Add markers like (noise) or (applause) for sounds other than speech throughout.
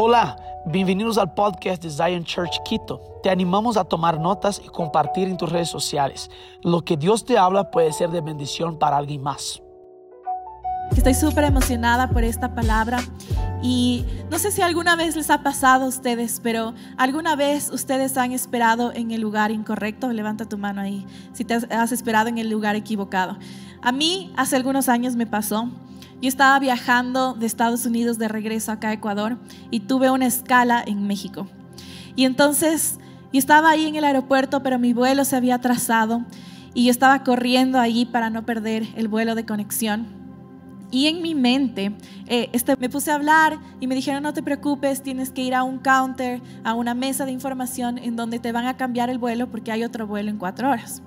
Hola, bienvenidos al podcast de Zion Church Quito. Te animamos a tomar notas y compartir en tus redes sociales. Lo que Dios te habla puede ser de bendición para alguien más. Estoy súper emocionada por esta palabra y no sé si alguna vez les ha pasado a ustedes, pero alguna vez ustedes han esperado en el lugar incorrecto. Levanta tu mano ahí si te has esperado en el lugar equivocado. A mí hace algunos años me pasó. Yo estaba viajando de Estados Unidos de regreso acá a Ecuador y tuve una escala en México. Y entonces yo estaba ahí en el aeropuerto, pero mi vuelo se había atrasado y yo estaba corriendo allí para no perder el vuelo de conexión. Y en mi mente eh, este, me puse a hablar y me dijeron, no te preocupes, tienes que ir a un counter, a una mesa de información en donde te van a cambiar el vuelo porque hay otro vuelo en cuatro horas.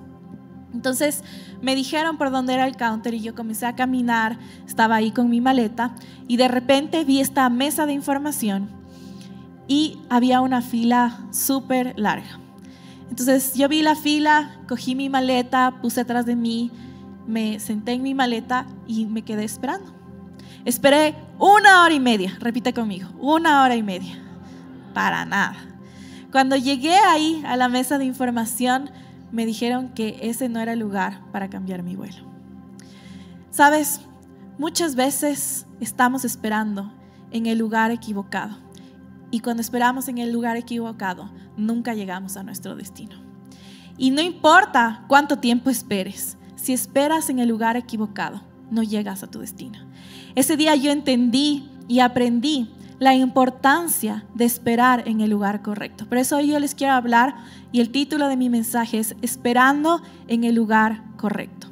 Entonces me dijeron por dónde era el counter y yo comencé a caminar, estaba ahí con mi maleta y de repente vi esta mesa de información y había una fila súper larga. Entonces yo vi la fila, cogí mi maleta, puse atrás de mí, me senté en mi maleta y me quedé esperando. Esperé una hora y media, repite conmigo, una hora y media, para nada. Cuando llegué ahí a la mesa de información, me dijeron que ese no era el lugar para cambiar mi vuelo. Sabes, muchas veces estamos esperando en el lugar equivocado. Y cuando esperamos en el lugar equivocado, nunca llegamos a nuestro destino. Y no importa cuánto tiempo esperes, si esperas en el lugar equivocado, no llegas a tu destino. Ese día yo entendí y aprendí la importancia de esperar en el lugar correcto. Por eso hoy yo les quiero hablar y el título de mi mensaje es Esperando en el lugar correcto.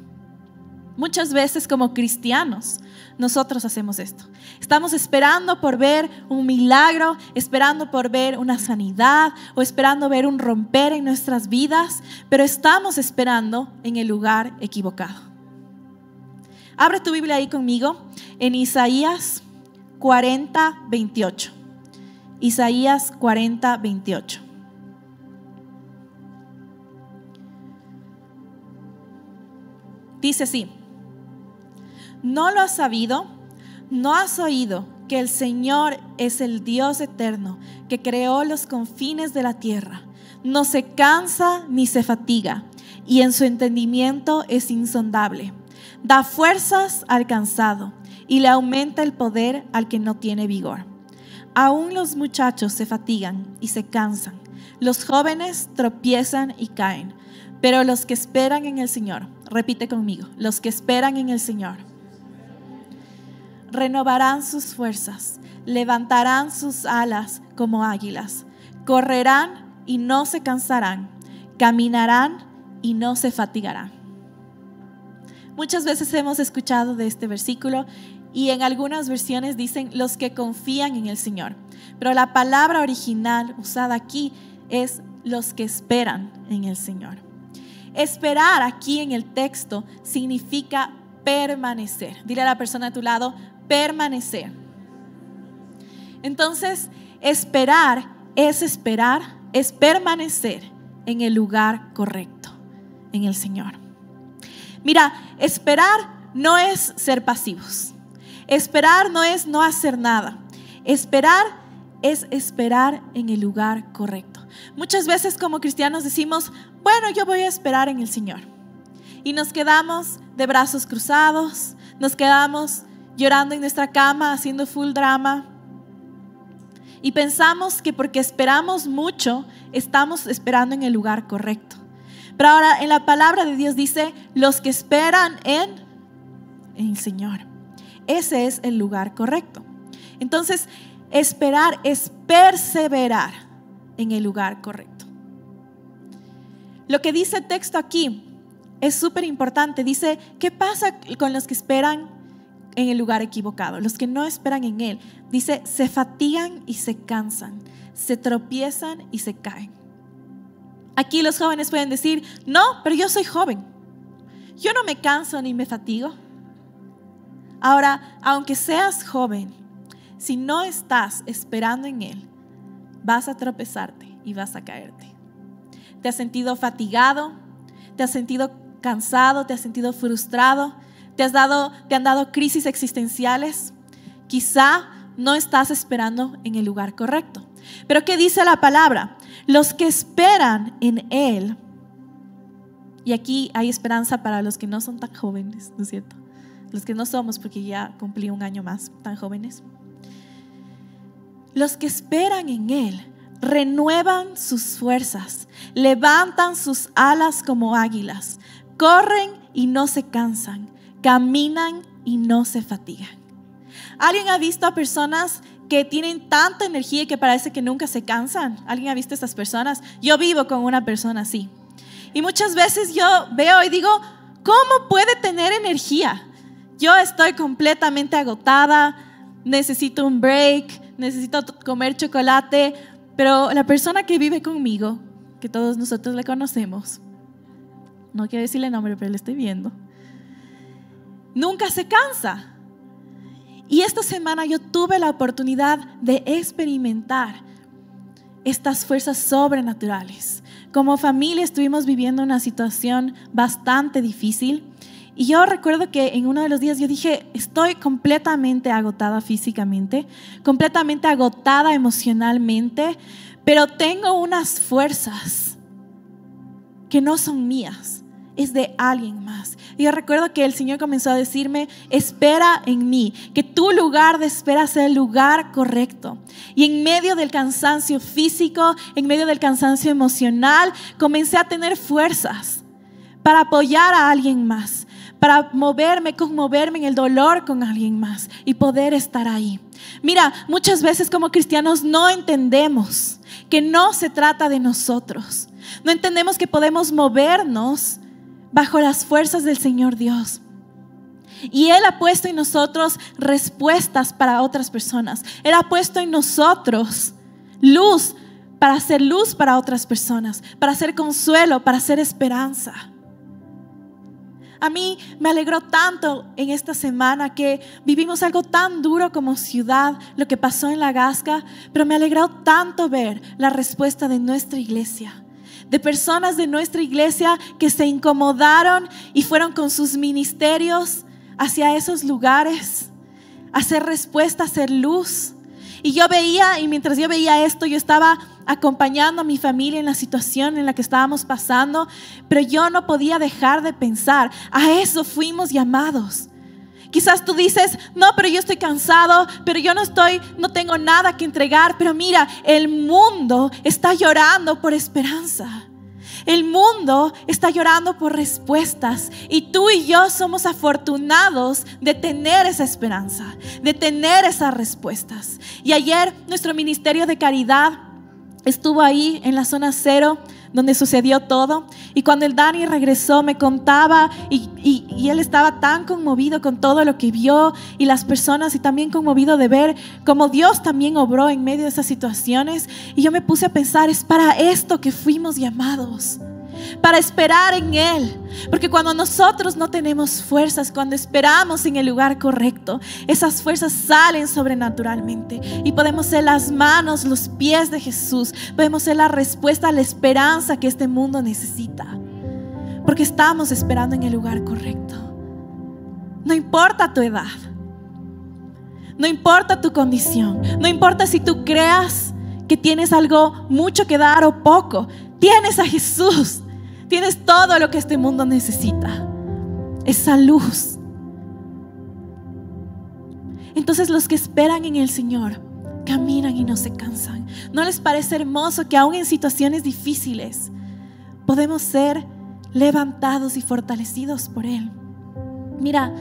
Muchas veces como cristianos nosotros hacemos esto. Estamos esperando por ver un milagro, esperando por ver una sanidad o esperando ver un romper en nuestras vidas, pero estamos esperando en el lugar equivocado. Abre tu Biblia ahí conmigo en Isaías 40, 28. Isaías 40, 28. Dice así, ¿no lo has sabido? ¿No has oído que el Señor es el Dios eterno que creó los confines de la tierra? No se cansa ni se fatiga y en su entendimiento es insondable. Da fuerzas al cansado y le aumenta el poder al que no tiene vigor. Aún los muchachos se fatigan y se cansan, los jóvenes tropiezan y caen, pero los que esperan en el Señor, repite conmigo, los que esperan en el Señor, renovarán sus fuerzas, levantarán sus alas como águilas, correrán y no se cansarán, caminarán y no se fatigarán. Muchas veces hemos escuchado de este versículo y en algunas versiones dicen los que confían en el Señor. Pero la palabra original usada aquí es los que esperan en el Señor. Esperar aquí en el texto significa permanecer. Dile a la persona a tu lado, permanecer. Entonces, esperar es esperar, es permanecer en el lugar correcto, en el Señor. Mira, esperar no es ser pasivos. Esperar no es no hacer nada. Esperar es esperar en el lugar correcto. Muchas veces como cristianos decimos, bueno, yo voy a esperar en el Señor. Y nos quedamos de brazos cruzados, nos quedamos llorando en nuestra cama, haciendo full drama. Y pensamos que porque esperamos mucho, estamos esperando en el lugar correcto. Pero ahora en la palabra de Dios dice, los que esperan en, en el Señor. Ese es el lugar correcto. Entonces, esperar es perseverar en el lugar correcto. Lo que dice el texto aquí es súper importante. Dice, ¿qué pasa con los que esperan en el lugar equivocado? Los que no esperan en Él. Dice, se fatigan y se cansan, se tropiezan y se caen. Aquí los jóvenes pueden decir, no, pero yo soy joven. Yo no me canso ni me fatigo. Ahora, aunque seas joven, si no estás esperando en Él, vas a tropezarte y vas a caerte. ¿Te has sentido fatigado? ¿Te has sentido cansado? ¿Te has sentido frustrado? ¿Te, has dado, te han dado crisis existenciales? Quizá no estás esperando en el lugar correcto. Pero ¿qué dice la palabra? Los que esperan en Él, y aquí hay esperanza para los que no son tan jóvenes, ¿no es cierto? Los que no somos, porque ya cumplí un año más, tan jóvenes. Los que esperan en Él renuevan sus fuerzas, levantan sus alas como águilas, corren y no se cansan, caminan y no se fatigan. ¿Alguien ha visto a personas que tienen tanta energía que parece que nunca se cansan? ¿Alguien ha visto a estas personas? Yo vivo con una persona así. Y muchas veces yo veo y digo, ¿cómo puede tener energía? Yo estoy completamente agotada, necesito un break, necesito comer chocolate, pero la persona que vive conmigo, que todos nosotros le conocemos, no quiero decirle nombre, pero le estoy viendo, nunca se cansa. Y esta semana yo tuve la oportunidad de experimentar estas fuerzas sobrenaturales. Como familia estuvimos viviendo una situación bastante difícil y yo recuerdo que en uno de los días yo dije, estoy completamente agotada físicamente, completamente agotada emocionalmente, pero tengo unas fuerzas que no son mías, es de alguien más. Y yo recuerdo que el Señor comenzó a decirme, espera en mí, que tu lugar de espera sea el lugar correcto. Y en medio del cansancio físico, en medio del cansancio emocional, comencé a tener fuerzas para apoyar a alguien más para moverme, conmoverme en el dolor con alguien más y poder estar ahí. Mira, muchas veces como cristianos no entendemos que no se trata de nosotros. No entendemos que podemos movernos bajo las fuerzas del Señor Dios. Y Él ha puesto en nosotros respuestas para otras personas. Él ha puesto en nosotros luz para hacer luz para otras personas, para hacer consuelo, para hacer esperanza. A mí me alegró tanto en esta semana que vivimos algo tan duro como ciudad, lo que pasó en la Gasca, pero me alegró tanto ver la respuesta de nuestra iglesia de personas de nuestra iglesia que se incomodaron y fueron con sus ministerios hacia esos lugares, hacer respuesta, hacer luz. Y yo veía, y mientras yo veía esto, yo estaba acompañando a mi familia en la situación en la que estábamos pasando, pero yo no podía dejar de pensar, a eso fuimos llamados. Quizás tú dices, no, pero yo estoy cansado, pero yo no estoy, no tengo nada que entregar, pero mira, el mundo está llorando por esperanza. El mundo está llorando por respuestas y tú y yo somos afortunados de tener esa esperanza, de tener esas respuestas. Y ayer nuestro ministerio de caridad estuvo ahí en la zona cero donde sucedió todo. Y cuando el Dani regresó me contaba y, y, él estaba tan conmovido con todo lo que vio y las personas y también conmovido de ver cómo Dios también obró en medio de esas situaciones. Y yo me puse a pensar, es para esto que fuimos llamados para esperar en Él. Porque cuando nosotros no tenemos fuerzas, cuando esperamos en el lugar correcto, esas fuerzas salen sobrenaturalmente y podemos ser las manos, los pies de Jesús. Podemos ser la respuesta a la esperanza que este mundo necesita. Porque estamos esperando en el lugar correcto. No importa tu edad. No importa tu condición. No importa si tú creas que tienes algo mucho que dar o poco. Tienes a Jesús Tienes todo lo que este mundo necesita. Esa luz. Entonces los que esperan en el Señor caminan y no se cansan. ¿No les parece hermoso que aún en situaciones difíciles podemos ser levantados y fortalecidos por Él? Mira,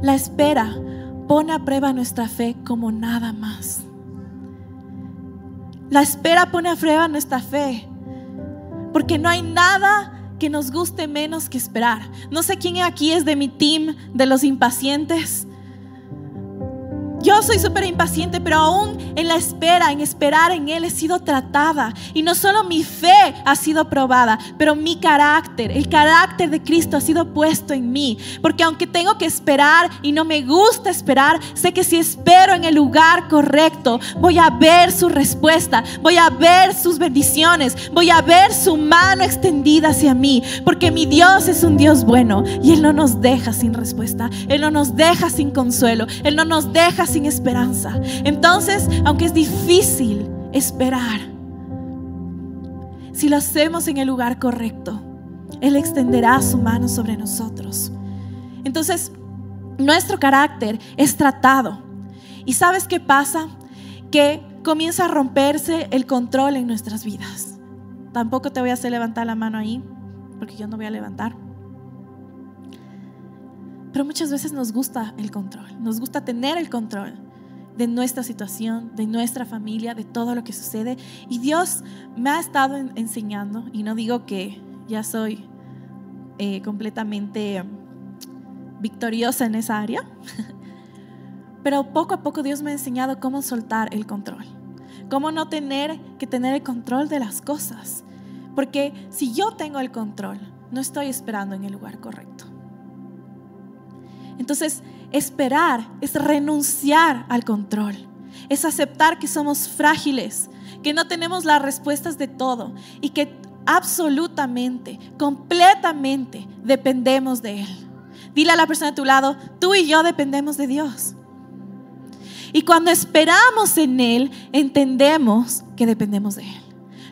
la espera pone a prueba nuestra fe como nada más. La espera pone a prueba nuestra fe porque no hay nada que nos guste menos que esperar. No sé quién aquí es de mi team de los impacientes. Yo soy súper impaciente, pero aún en la espera, en esperar en Él, he sido tratada. Y no solo mi fe ha sido probada, pero mi carácter, el carácter de Cristo ha sido puesto en mí. Porque aunque tengo que esperar y no me gusta esperar, sé que si espero en el lugar correcto, voy a ver su respuesta, voy a ver sus bendiciones, voy a ver su mano extendida hacia mí. Porque mi Dios es un Dios bueno y Él no nos deja sin respuesta, Él no nos deja sin consuelo, Él no nos deja sin esperanza. Entonces, aunque es difícil esperar, si lo hacemos en el lugar correcto, Él extenderá su mano sobre nosotros. Entonces, nuestro carácter es tratado. ¿Y sabes qué pasa? Que comienza a romperse el control en nuestras vidas. Tampoco te voy a hacer levantar la mano ahí, porque yo no voy a levantar. Pero muchas veces nos gusta el control, nos gusta tener el control de nuestra situación, de nuestra familia, de todo lo que sucede. Y Dios me ha estado enseñando, y no digo que ya soy eh, completamente victoriosa en esa área, (laughs) pero poco a poco Dios me ha enseñado cómo soltar el control, cómo no tener que tener el control de las cosas. Porque si yo tengo el control, no estoy esperando en el lugar correcto. Entonces, esperar es renunciar al control, es aceptar que somos frágiles, que no tenemos las respuestas de todo y que absolutamente, completamente dependemos de Él. Dile a la persona de tu lado, tú y yo dependemos de Dios. Y cuando esperamos en Él, entendemos que dependemos de Él.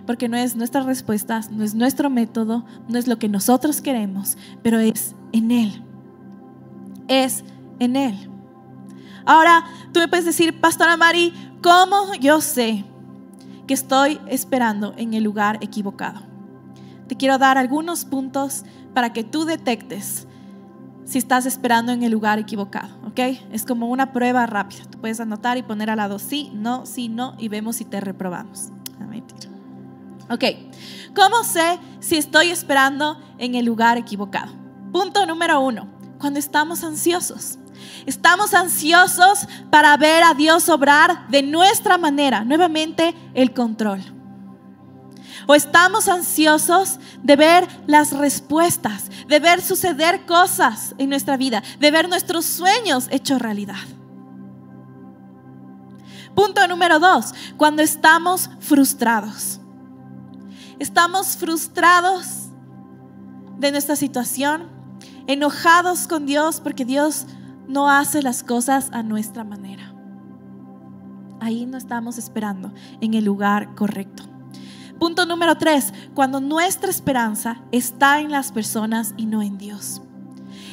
Porque no es nuestras respuestas, no es nuestro método, no es lo que nosotros queremos, pero es en Él es en Él. Ahora, tú me puedes decir, Pastora Mari, ¿cómo yo sé que estoy esperando en el lugar equivocado? Te quiero dar algunos puntos para que tú detectes si estás esperando en el lugar equivocado, ¿ok? Es como una prueba rápida. Tú puedes anotar y poner al lado sí, no, sí, no y vemos si te reprobamos. Ah, ok, ¿cómo sé si estoy esperando en el lugar equivocado? Punto número uno cuando estamos ansiosos. Estamos ansiosos para ver a Dios obrar de nuestra manera, nuevamente el control. O estamos ansiosos de ver las respuestas, de ver suceder cosas en nuestra vida, de ver nuestros sueños hechos realidad. Punto número dos, cuando estamos frustrados. Estamos frustrados de nuestra situación, enojados con Dios porque Dios no hace las cosas a nuestra manera. Ahí no estamos esperando en el lugar correcto. Punto número tres, cuando nuestra esperanza está en las personas y no en Dios.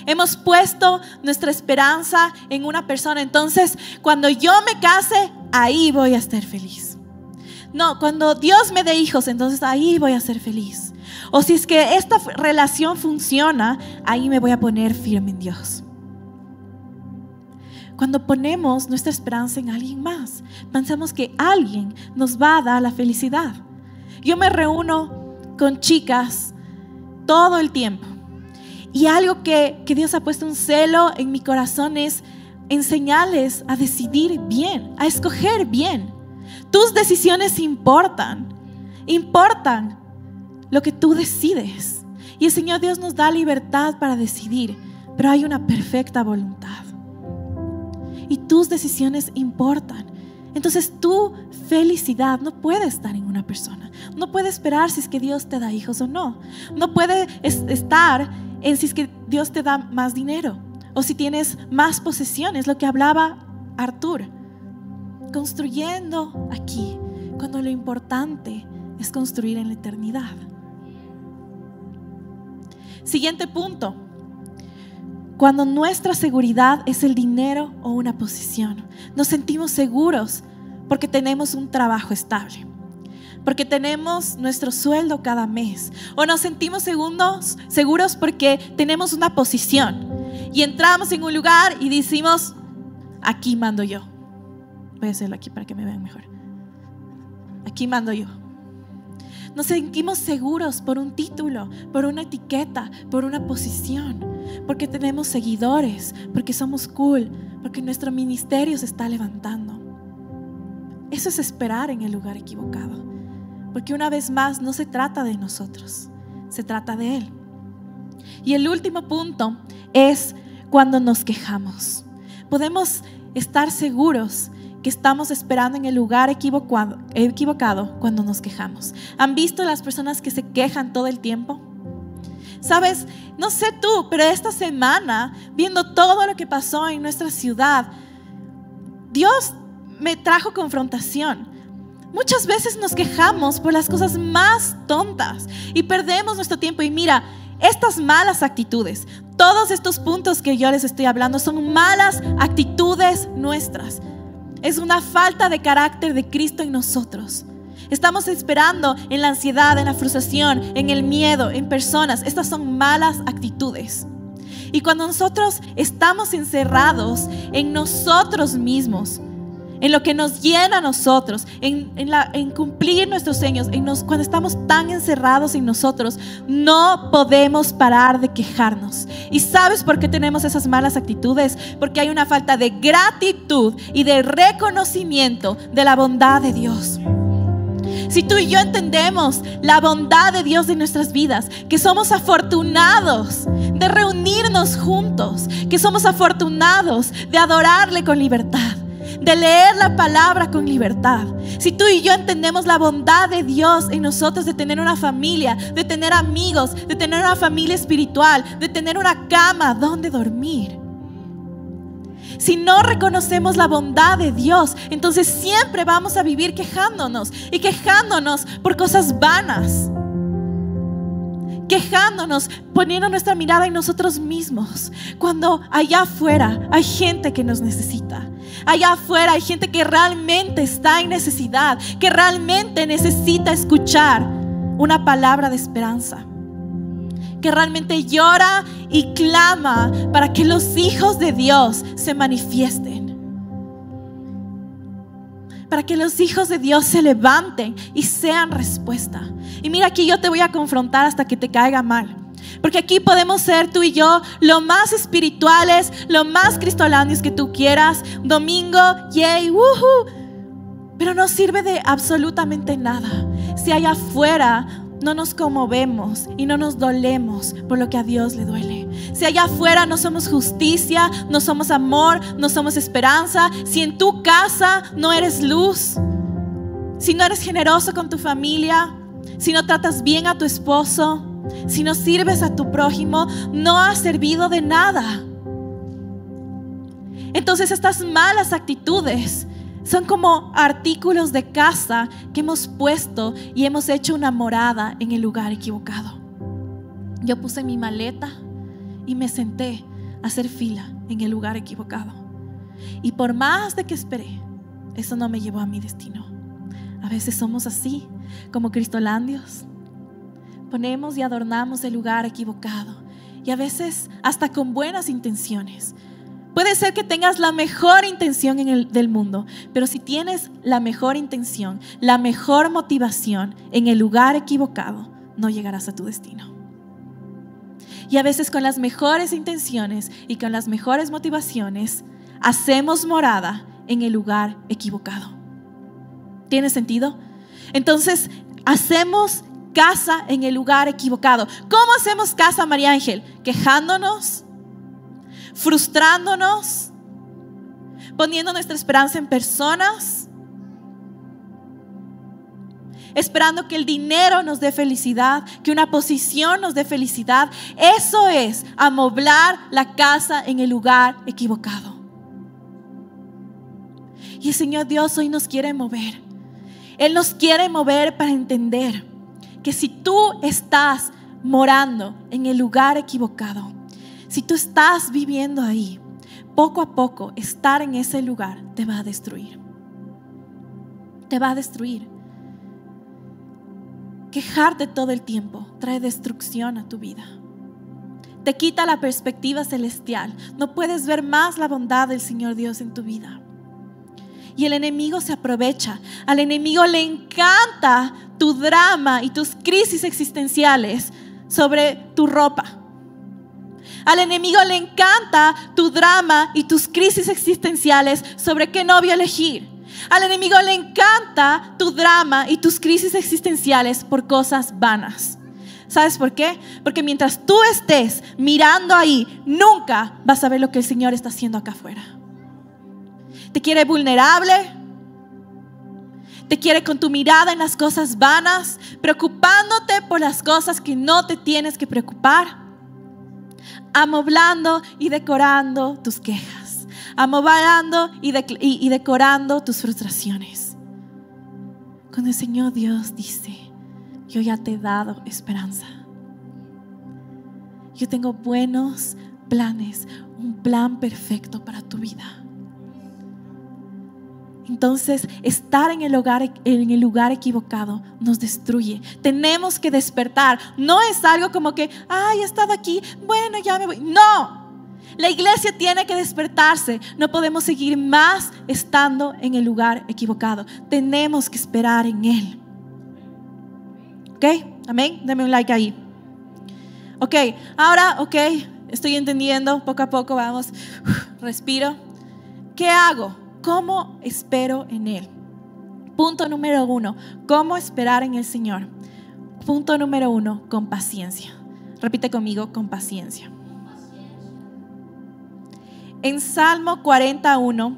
Hemos puesto nuestra esperanza en una persona, entonces cuando yo me case, ahí voy a estar feliz. No, cuando Dios me dé hijos, entonces ahí voy a ser feliz. O si es que esta relación funciona, ahí me voy a poner firme en Dios. Cuando ponemos nuestra esperanza en alguien más, pensamos que alguien nos va a dar la felicidad. Yo me reúno con chicas todo el tiempo. Y algo que, que Dios ha puesto un celo en mi corazón es enseñarles a decidir bien, a escoger bien. Tus decisiones importan, importan lo que tú decides. Y el Señor Dios nos da libertad para decidir, pero hay una perfecta voluntad. Y tus decisiones importan. Entonces tu felicidad no puede estar en una persona. No puede esperar si es que Dios te da hijos o no. No puede estar en si es que Dios te da más dinero o si tienes más posesiones, lo que hablaba Artur. Construyendo aquí, cuando lo importante es construir en la eternidad. Siguiente punto. Cuando nuestra seguridad es el dinero o una posición, nos sentimos seguros porque tenemos un trabajo estable, porque tenemos nuestro sueldo cada mes, o nos sentimos seguros, seguros porque tenemos una posición y entramos en un lugar y decimos, aquí mando yo. Voy a hacerlo aquí para que me vean mejor. Aquí mando yo. Nos sentimos seguros por un título, por una etiqueta, por una posición, porque tenemos seguidores, porque somos cool, porque nuestro ministerio se está levantando. Eso es esperar en el lugar equivocado, porque una vez más no se trata de nosotros, se trata de Él. Y el último punto es cuando nos quejamos. Podemos estar seguros estamos esperando en el lugar equivocado, equivocado cuando nos quejamos. ¿Han visto las personas que se quejan todo el tiempo? Sabes, no sé tú, pero esta semana, viendo todo lo que pasó en nuestra ciudad, Dios me trajo confrontación. Muchas veces nos quejamos por las cosas más tontas y perdemos nuestro tiempo. Y mira, estas malas actitudes, todos estos puntos que yo les estoy hablando son malas actitudes nuestras. Es una falta de carácter de Cristo en nosotros. Estamos esperando en la ansiedad, en la frustración, en el miedo, en personas. Estas son malas actitudes. Y cuando nosotros estamos encerrados en nosotros mismos, en lo que nos llena a nosotros, en, cumplir nuestros sueños, en cuando estamos tan encerrados en nosotros, no podemos parar de quejarnos. ¿Y sabes por qué tenemos esas malas actitudes? Porque hay una falta de gratitud y de reconocimiento de la bondad de Dios. Si tú y yo entendemos la bondad de Dios en nuestras vidas, que somos afortunados de reunirnos juntos, que somos afortunados de adorarle con libertad, de leer la palabra con libertad. Si tú y yo entendemos la bondad de Dios en nosotros de tener una familia, de tener amigos, de tener una familia espiritual, de tener una cama donde dormir. Si no reconocemos la bondad de Dios, entonces siempre vamos a vivir quejándonos y quejándonos por cosas vanas quejándonos, poniendo nuestra mirada en nosotros mismos, cuando allá afuera hay gente que nos necesita. Allá afuera hay gente que realmente está en necesidad, que realmente necesita escuchar una palabra de esperanza. Que realmente llora y clama para que los hijos de Dios se manifiesten para que los hijos de Dios se levanten y sean respuesta. Y mira aquí yo te voy a confrontar hasta que te caiga mal. Porque aquí podemos ser tú y yo lo más espirituales, lo más cristolanes que tú quieras. Domingo, yay, woohoo. Pero no sirve de absolutamente nada. Si allá afuera no nos conmovemos y no nos dolemos por lo que a Dios le duele. Si allá afuera no somos justicia, no somos amor, no somos esperanza, si en tu casa no eres luz, si no eres generoso con tu familia, si no tratas bien a tu esposo, si no sirves a tu prójimo, no has servido de nada. Entonces estas malas actitudes son como artículos de casa que hemos puesto y hemos hecho una morada en el lugar equivocado. Yo puse mi maleta y me senté a hacer fila en el lugar equivocado. Y por más de que esperé, eso no me llevó a mi destino. A veces somos así, como cristolandios. Ponemos y adornamos el lugar equivocado. Y a veces hasta con buenas intenciones. Puede ser que tengas la mejor intención en el, del mundo, pero si tienes la mejor intención, la mejor motivación en el lugar equivocado, no llegarás a tu destino. Y a veces con las mejores intenciones y con las mejores motivaciones, hacemos morada en el lugar equivocado. ¿Tiene sentido? Entonces, hacemos casa en el lugar equivocado. ¿Cómo hacemos casa, María Ángel? Quejándonos, frustrándonos, poniendo nuestra esperanza en personas, esperando que el dinero nos dé felicidad, que una posición nos dé felicidad. Eso es amoblar la casa en el lugar equivocado. Y el Señor Dios hoy nos quiere mover. Él nos quiere mover para entender que si tú estás morando en el lugar equivocado, si tú estás viviendo ahí, poco a poco estar en ese lugar te va a destruir. Te va a destruir. Quejarte todo el tiempo trae destrucción a tu vida. Te quita la perspectiva celestial. No puedes ver más la bondad del Señor Dios en tu vida. Y el enemigo se aprovecha. Al enemigo le encanta tu drama y tus crisis existenciales sobre tu ropa al enemigo le encanta tu drama y tus crisis existenciales sobre qué novio elegir. Al enemigo le encanta tu drama y tus crisis existenciales por cosas vanas. ¿Sabes por qué? Porque mientras tú estés mirando ahí, nunca vas a ver lo que el Señor está haciendo acá afuera. Te quiere vulnerable, te quiere con tu mirada en las cosas vanas, preocupándote por las cosas que no te tienes que preocupar amoblando y decorando tus quejas, amobando y, y decorando tus frustraciones. Cuando el Señor Dios dice, yo ya te he dado esperanza. Yo tengo buenos planes, un plan perfecto para tu vida. Entonces, estar en el, lugar, en el lugar equivocado nos destruye. Tenemos que despertar. No es algo como que, ay, he estado aquí, bueno, ya me voy. No, la iglesia tiene que despertarse. No podemos seguir más estando en el lugar equivocado. Tenemos que esperar en Él. ¿Ok? Amén. Dame un like ahí. Ok, ahora, ok, estoy entendiendo. Poco a poco vamos. Respiro. ¿Qué hago? ¿Cómo espero en Él? Punto número uno, ¿cómo esperar en el Señor? Punto número uno, con paciencia. Repite conmigo, con paciencia. En Salmo 41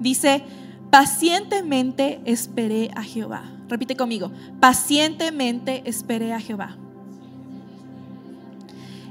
dice, pacientemente esperé a Jehová. Repite conmigo, pacientemente esperé a Jehová.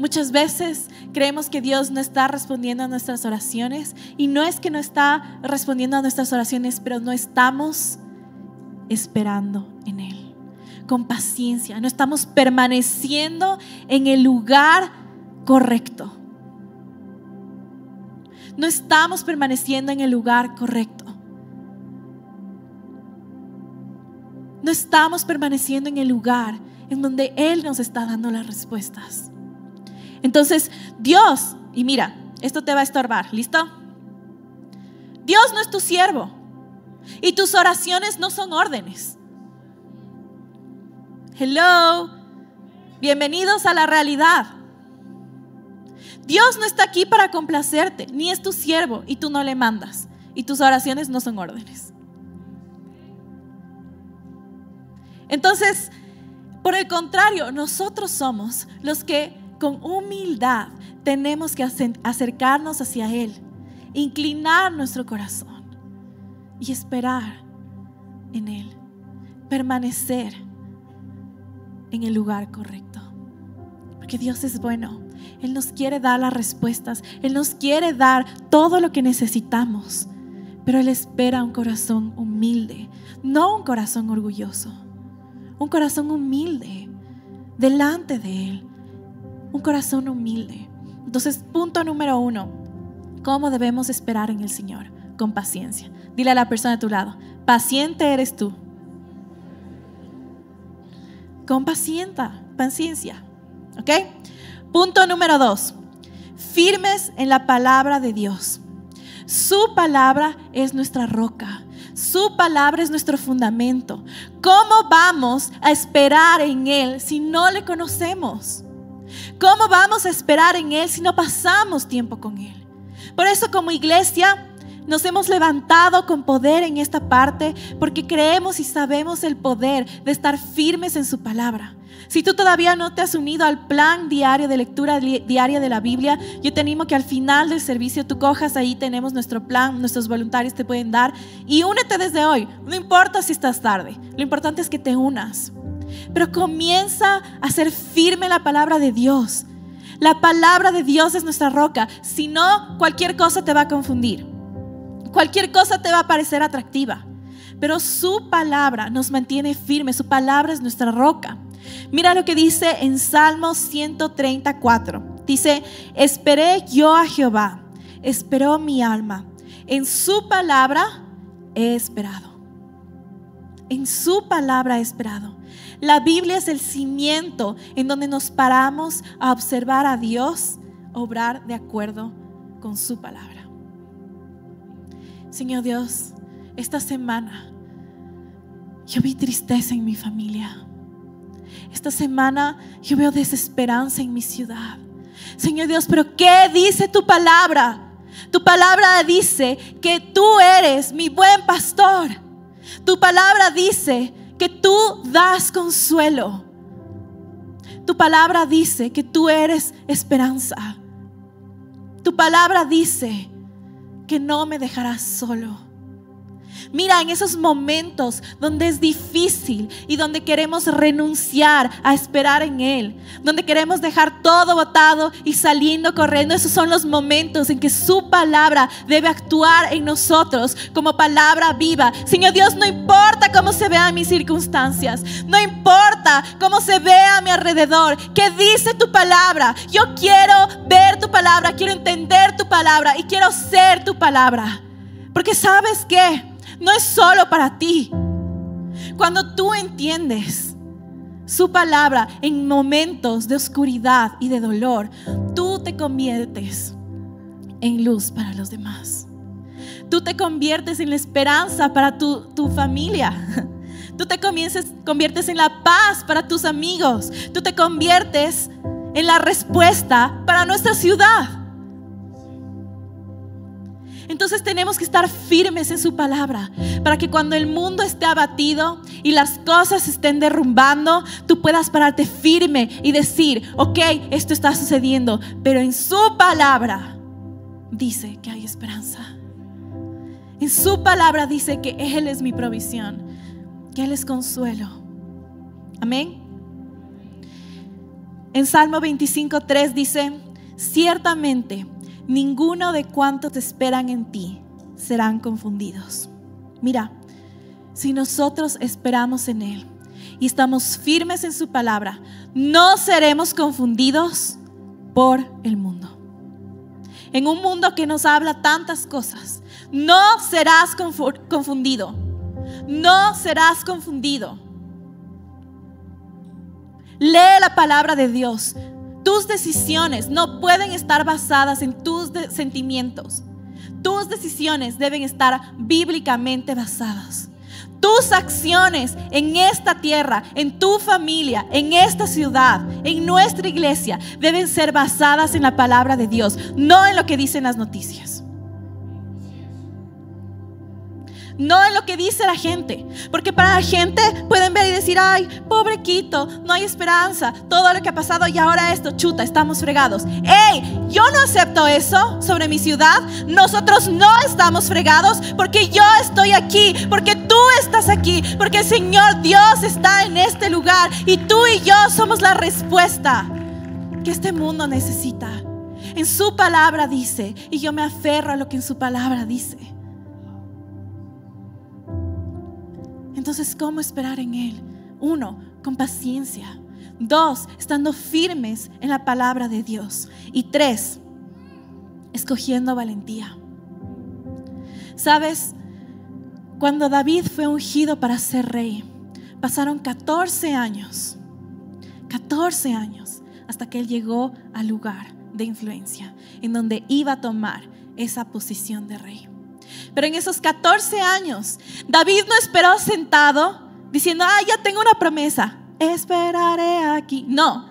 Muchas veces creemos que Dios no está respondiendo a nuestras oraciones y no es que no está respondiendo a nuestras oraciones, pero no estamos esperando en Él. Con paciencia, no estamos permaneciendo en el lugar correcto. No estamos permaneciendo en el lugar correcto. No estamos permaneciendo en el lugar en donde Él nos está dando las respuestas. Entonces, Dios, y mira, esto te va a estorbar, ¿listo? Dios no es tu siervo y tus oraciones no son órdenes. Hello, bienvenidos a la realidad. Dios no está aquí para complacerte, ni es tu siervo y tú no le mandas. Y tus oraciones no son órdenes. Entonces, por el contrario, nosotros somos los que con humildad tenemos que acercarnos hacia Él, inclinar nuestro corazón y esperar en Él, permanecer en el lugar correcto. Porque Dios es bueno, Él nos quiere dar las respuestas, Él nos quiere dar todo lo que necesitamos, pero Él espera un corazón humilde, no un corazón orgulloso un corazón humilde delante de Él. Un corazón humilde. Entonces, punto número uno, ¿cómo debemos esperar en el Señor? Con paciencia. Dile a la persona de tu lado, paciente eres tú. Con paciencia, paciencia. ¿Ok? Punto número dos, firmes en la palabra de Dios. Su palabra es nuestra roca. Su palabra es nuestro fundamento. ¿Cómo vamos a esperar en Él si no le conocemos? ¿Cómo vamos a esperar en Él si no pasamos tiempo con Él? Por eso como iglesia nos hemos levantado con poder en esta parte porque creemos y sabemos el poder de estar firmes en su palabra. Si tú todavía no te has unido al plan diario de lectura diaria de la Biblia, yo te animo que al final del servicio tú cojas ahí, tenemos nuestro plan, nuestros voluntarios te pueden dar y únete desde hoy. No importa si estás tarde, lo importante es que te unas. Pero comienza a ser firme la palabra de Dios. La palabra de Dios es nuestra roca, si no, cualquier cosa te va a confundir. Cualquier cosa te va a parecer atractiva. Pero su palabra nos mantiene firme, su palabra es nuestra roca. Mira lo que dice en Salmo 134. Dice, esperé yo a Jehová, esperó mi alma. En su palabra he esperado. En su palabra he esperado. La Biblia es el cimiento en donde nos paramos a observar a Dios obrar de acuerdo con su palabra. Señor Dios, esta semana yo vi tristeza en mi familia. Esta semana yo veo desesperanza en mi ciudad. Señor Dios, pero ¿qué dice tu palabra? Tu palabra dice que tú eres mi buen pastor. Tu palabra dice que tú das consuelo. Tu palabra dice que tú eres esperanza. Tu palabra dice que no me dejarás solo. Mira, en esos momentos donde es difícil y donde queremos renunciar a esperar en Él, donde queremos dejar todo botado y saliendo corriendo, esos son los momentos en que su palabra debe actuar en nosotros como palabra viva. Señor Dios, no importa cómo se vean mis circunstancias, no importa cómo se vea a mi alrededor, qué dice tu palabra. Yo quiero ver tu palabra, quiero entender tu palabra y quiero ser tu palabra. Porque sabes qué? No es solo para ti. Cuando tú entiendes su palabra en momentos de oscuridad y de dolor, tú te conviertes en luz para los demás. Tú te conviertes en la esperanza para tu, familia. (laughs) Tú te conviertes en la paz para tus amigos. Tú te conviertes en la respuesta para nuestra ciudad. Entonces tenemos que estar firmes en su palabra para que cuando el mundo esté abatido y las cosas estén derrumbando, tú puedas pararte firme y decir, ok, esto está sucediendo, pero en su palabra dice que hay esperanza. En su palabra dice que Él es mi provisión, que Él es consuelo. Amén. En Salmo 25.3 dice, ciertamente ninguno de cuantos esperan en ti serán confundidos. Mira, si nosotros esperamos en Él y estamos firmes en su palabra, no seremos confundidos por el mundo. En un mundo que nos habla tantas cosas, no serás confundido. No serás confundido. Lee la palabra de Dios. Tus decisiones no pueden estar basadas en tus sentimientos. Tus decisiones deben estar bíblicamente basadas. Tus acciones en esta tierra, en tu familia, en esta ciudad, en nuestra iglesia, deben ser basadas en la palabra de Dios, no en lo que dicen las noticias. No en lo que dice la gente. Porque para la gente pueden ver y decir, ay, pobre Quito, no hay esperanza, todo lo que ha pasado y ahora esto, chuta, estamos fregados. Hey, yo no acepto eso sobre mi ciudad. Nosotros no estamos fregados porque yo estoy aquí, porque tú estás aquí, porque el Señor Dios está en este lugar y tú y yo somos la respuesta que este mundo necesita. En su palabra dice, y yo me aferro a lo que en su palabra dice. Entonces, ¿cómo esperar en Él? Uno, con paciencia. Dos, estando firmes en la palabra de Dios. Y tres, escogiendo valentía. ¿Sabes? Cuando David fue ungido para ser rey, pasaron 14 años. 14 años hasta que él llegó al lugar de influencia en donde iba a tomar esa posición de rey. Pero en esos 14 años, David no esperó sentado diciendo, ah, ya tengo una promesa, esperaré aquí. No.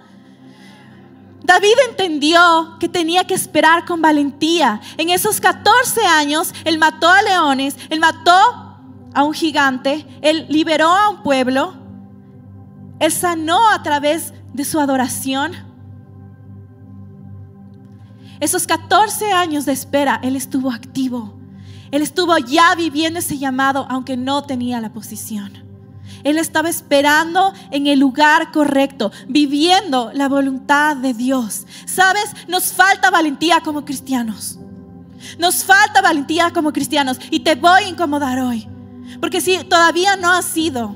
David entendió que tenía que esperar con valentía. En esos 14 años, él mató a leones, él mató a un gigante, él liberó a un pueblo, él sanó a través de su adoración. Esos 14 años de espera, él estuvo activo. Él estuvo ya viviendo ese llamado aunque no tenía la posición. Él estaba esperando en el lugar correcto, viviendo la voluntad de Dios. ¿Sabes? Nos falta valentía como cristianos. Nos falta valentía como cristianos y te voy a incomodar hoy. Porque si todavía no has ido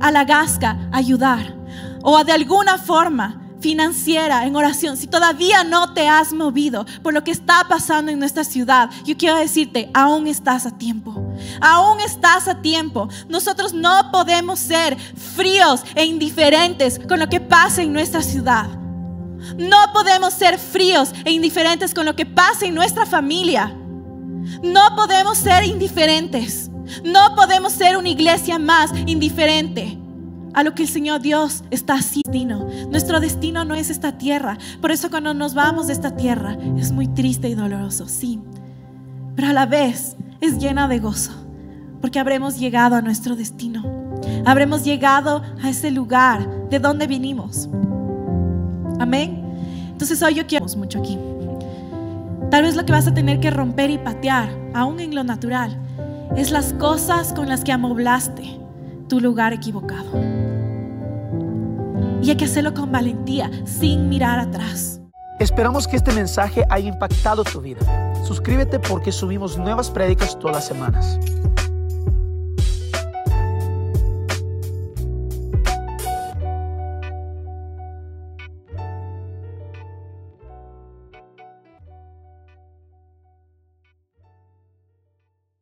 a la gasca a ayudar o de alguna forma financiera, en oración, si todavía no te has movido por lo que está pasando en nuestra ciudad, yo quiero decirte, aún estás a tiempo. Aún estás a tiempo. Nosotros no podemos ser fríos e indiferentes con lo que pasa en nuestra ciudad. No podemos ser fríos e indiferentes con lo que pasa en nuestra familia. No podemos ser indiferentes. No podemos ser una iglesia más indiferente a lo que el Señor Dios está haciendo. Nuestro destino no es esta tierra. Por eso cuando nos vamos de esta tierra es muy triste y doloroso, sí. Pero a la vez es llena de gozo, porque habremos llegado a nuestro destino. Habremos llegado a ese lugar de donde vinimos. Amén. Entonces hoy yo quiero mucho aquí. Tal vez lo que vas a tener que romper y patear, aún en lo natural, es las cosas con las que amoblaste tu lugar equivocado. Y hay que hacerlo con valentía, sin mirar atrás. Esperamos que este mensaje haya impactado tu vida. Suscríbete porque subimos nuevas prédicas todas las semanas.